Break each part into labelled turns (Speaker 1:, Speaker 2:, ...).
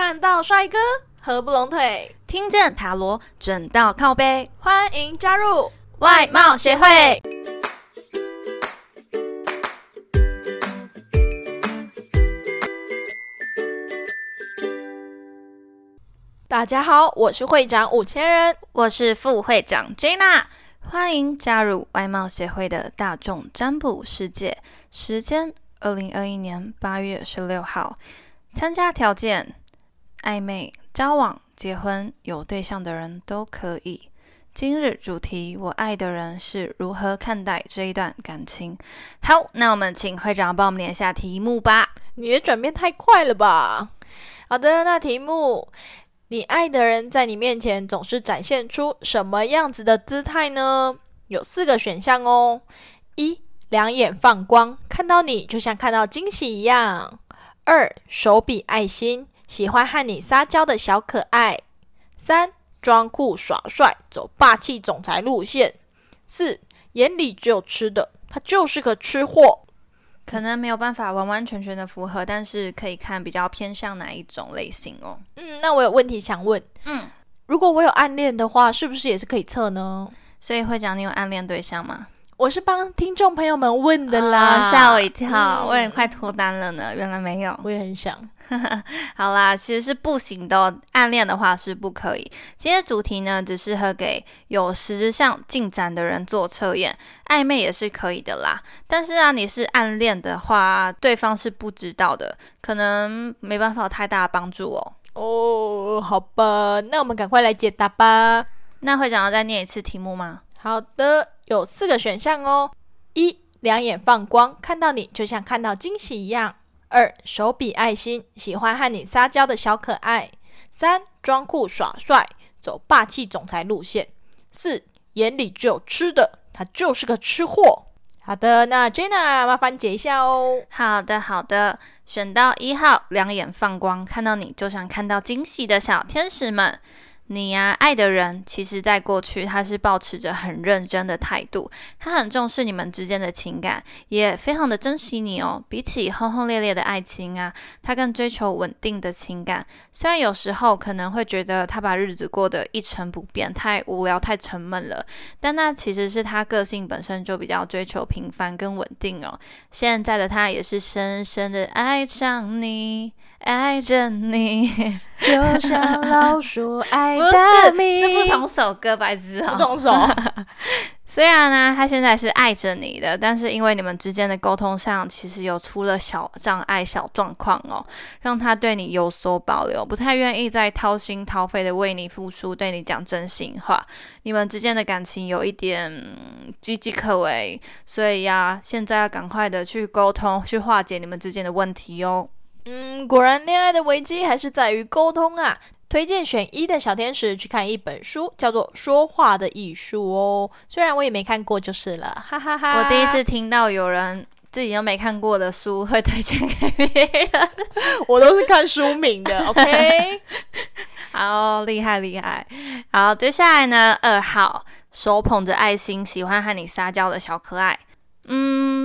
Speaker 1: 看到帅哥合不拢腿，
Speaker 2: 听见塔罗准到靠背，
Speaker 1: 欢迎加入
Speaker 2: 外貌协会。
Speaker 1: 大家好，我是会长五千人，
Speaker 2: 我是副会长 Jana，欢迎加入外貌协会的大众占卜世界。时间：二零二一年八月十六号。参加条件：暧昧、交往、结婚、有对象的人都可以。今日主题：我爱的人是如何看待这一段感情？好，那我们请会长帮我们念一下题目吧。
Speaker 1: 你的转变太快了吧？好的，那题目。你爱的人在你面前总是展现出什么样子的姿态呢？有四个选项哦：一、两眼放光，看到你就像看到惊喜一样；二、手比爱心，喜欢和你撒娇的小可爱；三、装酷耍帅，走霸气总裁路线；四、眼里只有吃的，他就是个吃货。
Speaker 2: 可能没有办法完完全全的符合，但是可以看比较偏向哪一种类型哦。
Speaker 1: 嗯，那我有问题想问。嗯，如果我有暗恋的话，是不是也是可以测呢？
Speaker 2: 所以会讲你有暗恋对象吗？
Speaker 1: 我是帮听众朋友们问的啦，
Speaker 2: 吓我一跳，我也快脱单了呢。原来没有，
Speaker 1: 我也很想。
Speaker 2: 好啦，其实是不行的，暗恋的话是不可以。今天主题呢，只适合给有实质上进展的人做测验，暧昧也是可以的啦。但是啊，你是暗恋的话，对方是不知道的，可能没办法太大的帮助哦。
Speaker 1: 哦，好吧，那我们赶快来解答吧。
Speaker 2: 那会长要再念一次题目吗？
Speaker 1: 好的。有四个选项哦：一、两眼放光，看到你就像看到惊喜一样；二、手比爱心，喜欢和你撒娇的小可爱；三、装酷耍帅，走霸气总裁路线；四、眼里只有吃的，他就是个吃货。好的，那 Jenna 麻烦解一下哦。
Speaker 2: 好的，好的，选到一号，两眼放光，看到你就像看到惊喜的小天使们。你呀，爱的人，其实在过去他是保持着很认真的态度，他很重视你们之间的情感，也非常的珍惜你哦。比起轰轰烈烈的爱情啊，他更追求稳定的情感。虽然有时候可能会觉得他把日子过得一成不变，太无聊、太沉闷了，但那其实是他个性本身就比较追求平凡跟稳定哦。现在的他也是深深的爱上你。爱着你，
Speaker 1: 就像老鼠爱 大米。
Speaker 2: 这不同首歌，白痴
Speaker 1: 不同首。
Speaker 2: 虽然呢，他现在是爱着你的，但是因为你们之间的沟通上，其实有出了小障碍、小状况哦，让他对你有所保留，不太愿意再掏心掏肺的为你付出，对你讲真心话。你们之间的感情有一点岌岌可危，所以呀，现在要赶快的去沟通，去化解你们之间的问题哦。
Speaker 1: 嗯，果然恋爱的危机还是在于沟通啊！推荐选一的小天使去看一本书，叫做《说话的艺术》哦。虽然我也没看过，就是了，哈哈哈。
Speaker 2: 我第一次听到有人自己都没看过的书会推荐给别人，
Speaker 1: 我都是看书名的。OK，
Speaker 2: 好厉害厉害。好，接下来呢，二号手捧着爱心，喜欢和你撒娇的小可爱。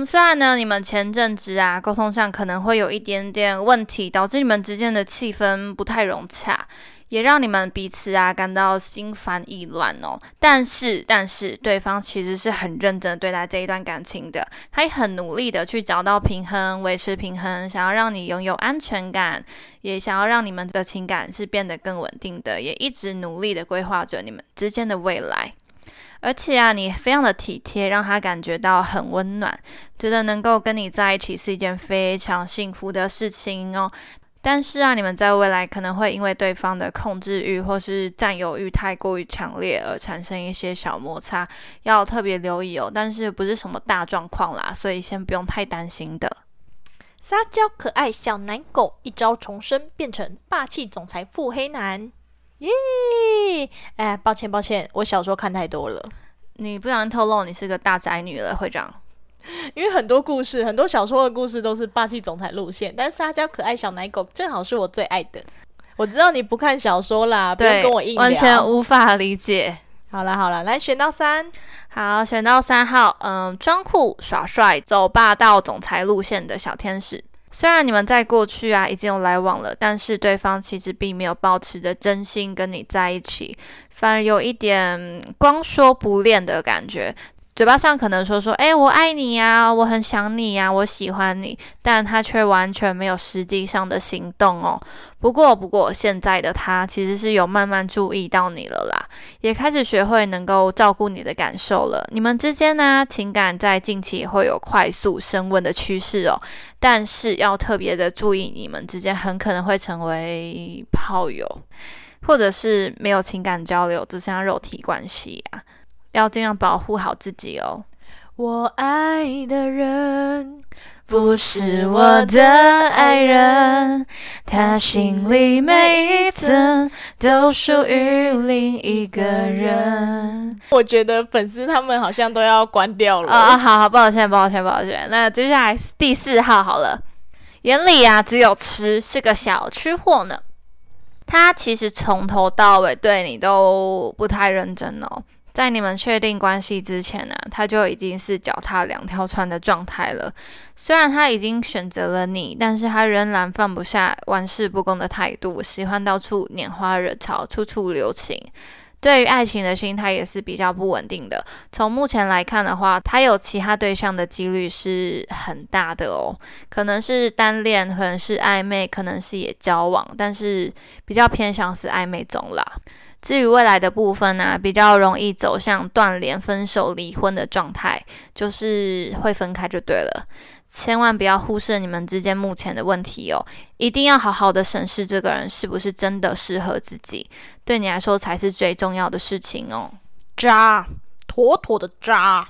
Speaker 2: 虽然呢，你们前阵子啊沟通上可能会有一点点问题，导致你们之间的气氛不太融洽，也让你们彼此啊感到心烦意乱哦。但是，但是对方其实是很认真对待这一段感情的，他也很努力的去找到平衡，维持平衡，想要让你拥有安全感，也想要让你们的情感是变得更稳定的，也一直努力的规划着你们之间的未来。而且啊，你非常的体贴，让他感觉到很温暖，觉得能够跟你在一起是一件非常幸福的事情哦。但是啊，你们在未来可能会因为对方的控制欲或是占有欲太过于强烈而产生一些小摩擦，要特别留意哦。但是不是什么大状况啦，所以先不用太担心的。
Speaker 1: 撒娇可爱小奶狗一朝重生，变成霸气总裁腹黑男。耶！哎，抱歉抱歉，我小说看太多了。
Speaker 2: 你不想透露你是个大宅女了，会长？
Speaker 1: 因为很多故事，很多小说的故事都是霸气总裁路线，但撒娇可爱小奶狗正好是我最爱的。我知道你不看小说啦，不用跟我硬聊，
Speaker 2: 完全无法理解。
Speaker 1: 好了好了，来选到三，
Speaker 2: 好选到三号，嗯，装酷耍帅，走霸道总裁路线的小天使。虽然你们在过去啊已经有来往了，但是对方其实并没有保持着真心跟你在一起，反而有一点光说不练的感觉。嘴巴上可能说说，哎，我爱你呀，我很想你呀，我喜欢你，但他却完全没有实际上的行动哦。不过，不过现在的他其实是有慢慢注意到你了啦，也开始学会能够照顾你的感受了。你们之间呢，情感在近期会有快速升温的趋势哦，但是要特别的注意，你们之间很可能会成为炮友，或者是没有情感交流，只剩下肉体关系啊。要尽量保护好自己哦。
Speaker 1: 我爱的人不是我的爱人，他心里每一层都属于另一个人。我觉得粉丝他们好像都要关掉了
Speaker 2: 啊！好好，抱歉，抱歉，抱歉。那接下来第四号好了，眼里啊只有吃，是个小吃货呢。他其实从头到尾对你都不太认真哦。在你们确定关系之前呢，他就已经是脚踏两条船的状态了。虽然他已经选择了你，但是他仍然放不下玩世不恭的态度，喜欢到处拈花惹草，处处留情。对于爱情的心态也是比较不稳定的。从目前来看的话，他有其他对象的几率是很大的哦，可能是单恋，可能是暧昧，可能是也交往，但是比较偏向是暧昧中啦。至于未来的部分呢，比较容易走向断联、分手、离婚的状态，就是会分开就对了。千万不要忽视你们之间目前的问题哦，一定要好好的审视这个人是不是真的适合自己，对你来说才是最重要的事情哦。
Speaker 1: 渣，妥妥的渣，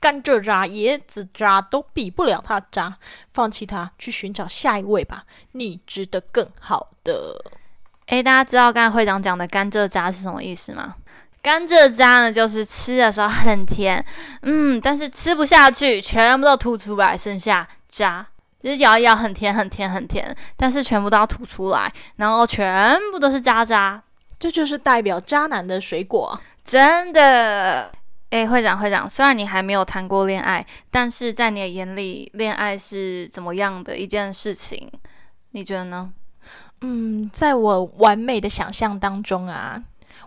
Speaker 1: 甘蔗渣、椰子渣都比不了他渣，放弃他，去寻找下一位吧，你值得更好的。
Speaker 2: 诶，大家知道刚才会长讲的甘蔗渣是什么意思吗？甘蔗渣呢，就是吃的时候很甜，嗯，但是吃不下去，全部都吐出来，剩下渣，就是咬一咬很甜很甜很甜，但是全部都要吐出来，然后全部都是渣渣，
Speaker 1: 这就是代表渣男的水果，
Speaker 2: 真的。诶，会长会长，虽然你还没有谈过恋爱，但是在你的眼里，恋爱是怎么样的一件事情？你觉得呢？
Speaker 1: 嗯，在我完美的想象当中啊，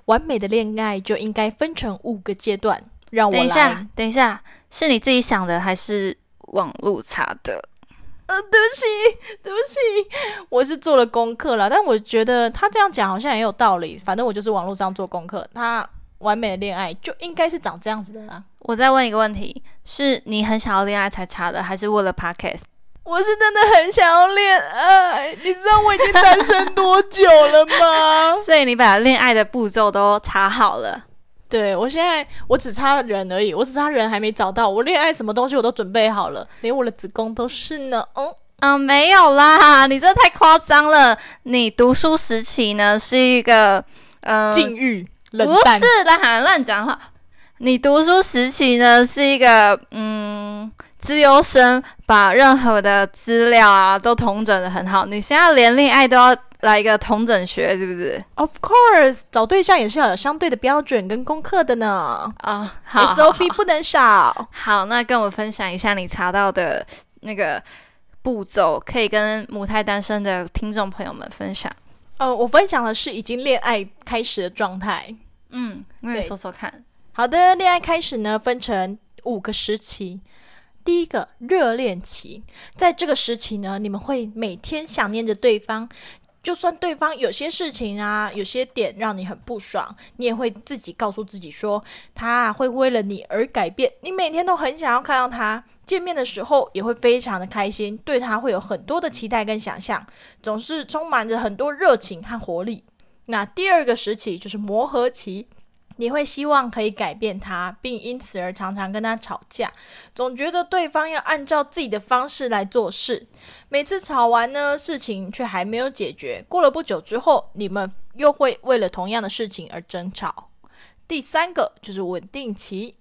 Speaker 1: 完美的恋爱就应该分成五个阶段。让我
Speaker 2: 等一下，等一下，是你自己想的还是网络查的？
Speaker 1: 呃，对不起，对不起，我是做了功课了，但我觉得他这样讲好像也有道理。反正我就是网络上做功课，他完美的恋爱就应该是长这样子的啦。
Speaker 2: 我再问一个问题：是你很想要恋爱才查的，还是为了 podcast？
Speaker 1: 我是真的很想要恋爱，你知道我已经单身多久了吗？
Speaker 2: 所以你把恋爱的步骤都查好了。
Speaker 1: 对我现在我只差人而已，我只差人还没找到。我恋爱什么东西我都准备好了，连我的子宫都是呢。哦
Speaker 2: 嗯，没有啦，你这太夸张了。你读书时期呢是一个
Speaker 1: 呃禁欲冷
Speaker 2: 淡，不是啦，乱讲话。你读书时期呢是一个嗯。自由生把任何的资料啊都统整的很好，你现在连恋爱都要来一个统整学，是不是
Speaker 1: ？Of course，找对象也是要有相对的标准跟功课的呢。啊，SOP 不能少。
Speaker 2: 好，那跟我分享一下你查到的那个步骤，可以跟母胎单身的听众朋友们分享。
Speaker 1: 呃，我分享的是已经恋爱开始的状态。
Speaker 2: 嗯，那你说说看。
Speaker 1: 好的，恋爱开始呢，分成五个时期。第一个热恋期，在这个时期呢，你们会每天想念着对方，就算对方有些事情啊，有些点让你很不爽，你也会自己告诉自己说，他会为了你而改变。你每天都很想要看到他，见面的时候也会非常的开心，对他会有很多的期待跟想象，总是充满着很多热情和活力。那第二个时期就是磨合期。你会希望可以改变他，并因此而常常跟他吵架，总觉得对方要按照自己的方式来做事。每次吵完呢，事情却还没有解决。过了不久之后，你们又会为了同样的事情而争吵。第三个就是稳定期，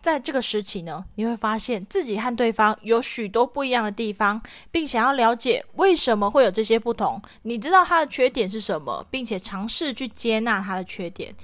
Speaker 1: 在这个时期呢，你会发现自己和对方有许多不一样的地方，并想要了解为什么会有这些不同。你知道他的缺点是什么，并且尝试去接纳他的缺点。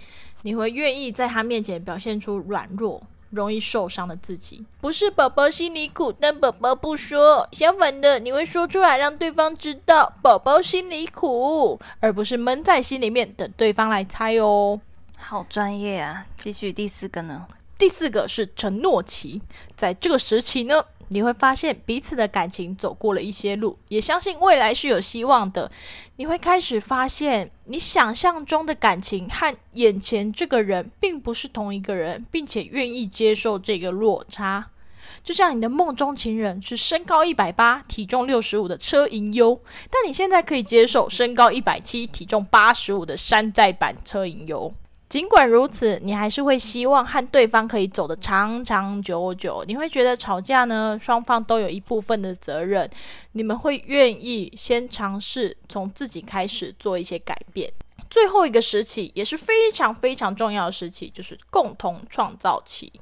Speaker 1: 你会愿意在他面前表现出软弱、容易受伤的自己。不是宝宝心里苦，但宝宝不说。相反的，你会说出来，让对方知道宝宝心里苦，而不是闷在心里面等对方来猜哦。
Speaker 2: 好专业啊！继续第四个呢？
Speaker 1: 第四个是承诺期，在这个时期呢。你会发现彼此的感情走过了一些路，也相信未来是有希望的。你会开始发现，你想象中的感情和眼前这个人并不是同一个人，并且愿意接受这个落差。就像你的梦中情人是身高一百八、体重六十五的车银优，但你现在可以接受身高一百七、体重八十五的山寨版车银优。尽管如此，你还是会希望和对方可以走得长长久久。你会觉得吵架呢，双方都有一部分的责任。你们会愿意先尝试从自己开始做一些改变。最后一个时期也是非常非常重要的时期，就是共同创造期。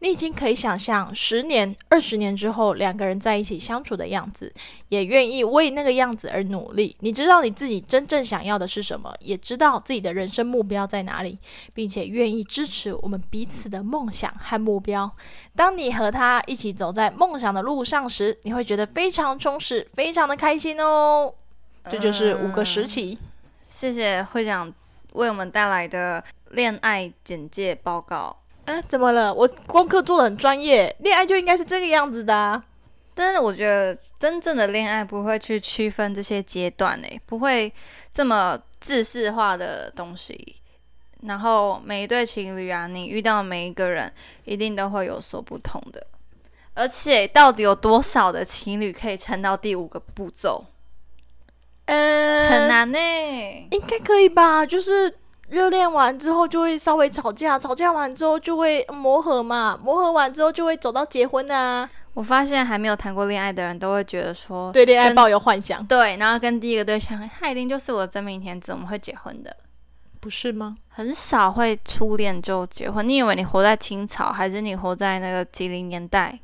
Speaker 1: 你已经可以想象十年、二十年之后两个人在一起相处的样子，也愿意为那个样子而努力。你知道你自己真正想要的是什么，也知道自己的人生目标在哪里，并且愿意支持我们彼此的梦想和目标。当你和他一起走在梦想的路上时，你会觉得非常充实，非常的开心哦。这就是五个时期。
Speaker 2: 谢谢会长为我们带来的恋爱简介报告。
Speaker 1: 啊，怎么了？我功课做的很专业，恋爱就应该是这个样子的。
Speaker 2: 但是我觉得真正的恋爱不会去区分这些阶段诶，不会这么自式化的东西。然后每一对情侣啊，你遇到每一个人一定都会有所不同的。而且到底有多少的情侣可以撑到第五个步骤？
Speaker 1: 呃，
Speaker 2: 很难呢。
Speaker 1: 应该可以吧？就是。热恋完之后就会稍微吵架，吵架完之后就会磨合嘛，磨合完之后就会走到结婚啊。
Speaker 2: 我发现还没有谈过恋爱的人都会觉得说，
Speaker 1: 对恋爱抱有幻想，
Speaker 2: 对，然后跟第一个对象，他一定就是我的真命天子，我们会结婚的，
Speaker 1: 不是吗？
Speaker 2: 很少会初恋就结婚。你以为你活在清朝，还是你活在那个几零年代？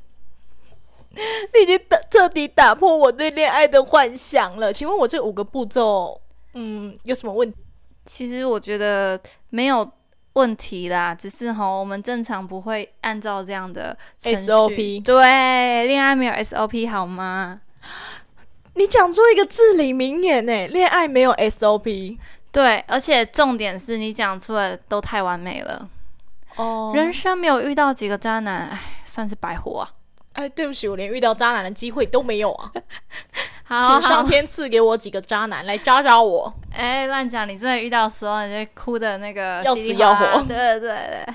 Speaker 1: 你已经打彻底打破我对恋爱的幻想了。请问我这五个步骤，嗯，有什么问题？
Speaker 2: 其实我觉得没有问题啦，只是哈，我们正常不会按照这样的
Speaker 1: SOP。
Speaker 2: 对，恋爱没有 SOP 好吗？
Speaker 1: 你讲出一个至理名言呢，恋爱没有 SOP。
Speaker 2: 对，而且重点是你讲出来都太完美了。哦，人生没有遇到几个渣男，唉，算是白活啊。
Speaker 1: 哎，对不起，我连遇到渣男的机会都没有啊。
Speaker 2: 好，
Speaker 1: 请上天赐给我几个渣男来渣渣我。
Speaker 2: 哎，乱讲！你真的遇到时候，你就哭的那个
Speaker 1: 要死要活。
Speaker 2: 对对对。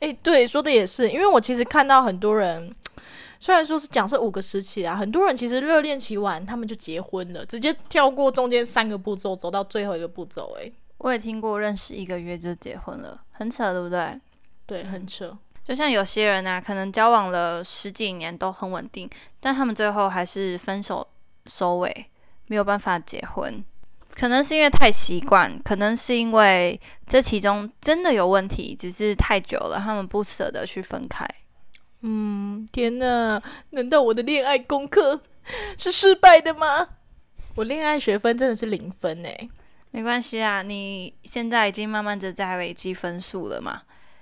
Speaker 1: 哎，对，说的也是，因为我其实看到很多人，虽然说是讲是五个时期啊，很多人其实热恋期完，他们就结婚了，直接跳过中间三个步骤，走到最后一个步骤。哎，
Speaker 2: 我也听过，认识一个月就结婚了，很扯，对不对？
Speaker 1: 对，很扯。
Speaker 2: 就像有些人啊，可能交往了十几年都很稳定，但他们最后还是分手。收尾没有办法结婚，可能是因为太习惯，可能是因为这其中真的有问题，只是太久了，他们不舍得去分开。
Speaker 1: 嗯，天哪，难道我的恋爱功课 是失败的吗？我恋爱学分真的是零分诶。
Speaker 2: 没关系啊，你现在已经慢慢的在累积分数了嘛，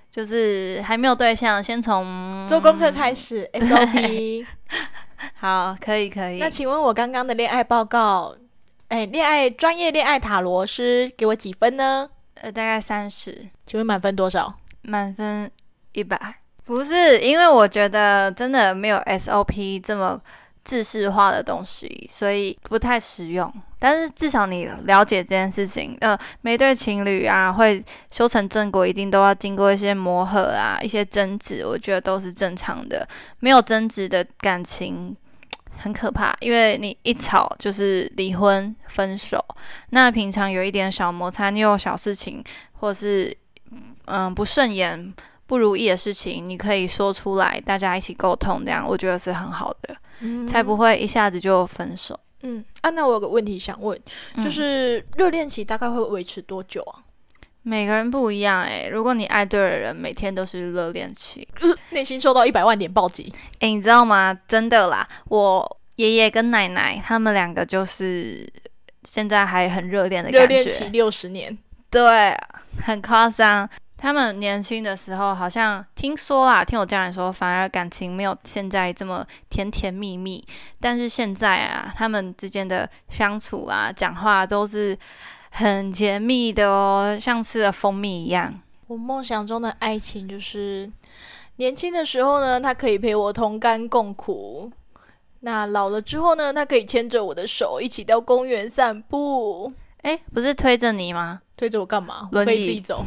Speaker 2: 就是还没有对象，先从
Speaker 1: 做功课开始 SOP。
Speaker 2: 好，可以可以。
Speaker 1: 那请问我刚刚的恋爱报告，哎，恋爱专业恋爱塔罗师给我几分呢？
Speaker 2: 呃，大概三十。
Speaker 1: 请问满分多少？
Speaker 2: 满分一百。不是，因为我觉得真的没有 SOP 这么制式化的东西，所以不太实用。但是至少你了解这件事情。呃，每对情侣啊，会修成正果，一定都要经过一些磨合啊，一些争执，我觉得都是正常的。没有争执的感情很可怕，因为你一吵就是离婚、分手。那平常有一点小摩擦，你有小事情，或是嗯不顺眼、不如意的事情，你可以说出来，大家一起沟通，这样我觉得是很好的，才不会一下子就分手。
Speaker 1: 嗯啊，那我有个问题想问，就是热恋期大概会维持多久啊？
Speaker 2: 每个人不一样哎。如果你爱对的人，每天都是热恋期，
Speaker 1: 内心受到一百万点暴击。
Speaker 2: 哎，你知道吗？真的啦，我爷爷跟奶奶他们两个就是现在还很热恋的感
Speaker 1: 觉。热恋期六十年，
Speaker 2: 对，很夸张。他们年轻的时候好像听说啦，听我家人说，反而感情没有现在这么甜甜蜜蜜。但是现在啊，他们之间的相处啊、讲话都是很甜蜜的哦，像吃了蜂蜜一样。
Speaker 1: 我梦想中的爱情就是年轻的时候呢，他可以陪我同甘共苦；那老了之后呢，他可以牵着我的手一起到公园散步。
Speaker 2: 哎，不是推着你吗？
Speaker 1: 推着我干嘛？我可以自己走，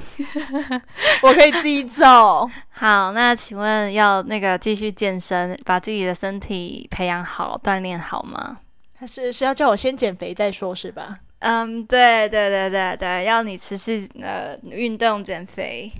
Speaker 1: 我可以自己走。
Speaker 2: 好，那请问要那个继续健身，把自己的身体培养好、锻炼好吗？
Speaker 1: 他是是要叫我先减肥再说，是吧？
Speaker 2: 嗯，对对对对对，要你持续呃运动减肥。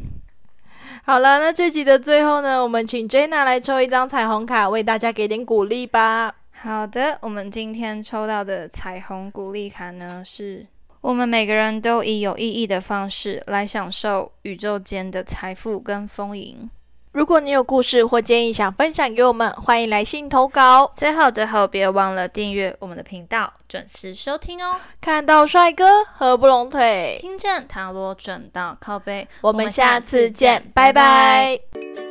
Speaker 1: 好了，那这集的最后呢，我们请 Jenna 来抽一张彩虹卡，为大家给点鼓励吧。
Speaker 2: 好的，我们今天抽到的彩虹鼓励卡呢是。我们每个人都以有意义的方式来享受宇宙间的财富跟丰盈。
Speaker 1: 如果你有故事或建议想分享给我们，欢迎来信投稿。
Speaker 2: 最后，最后别忘了订阅我们的频道，准时收听哦。
Speaker 1: 看到帅哥合不拢腿，
Speaker 2: 听见塔罗准到靠背。
Speaker 1: 我们下次见，拜拜。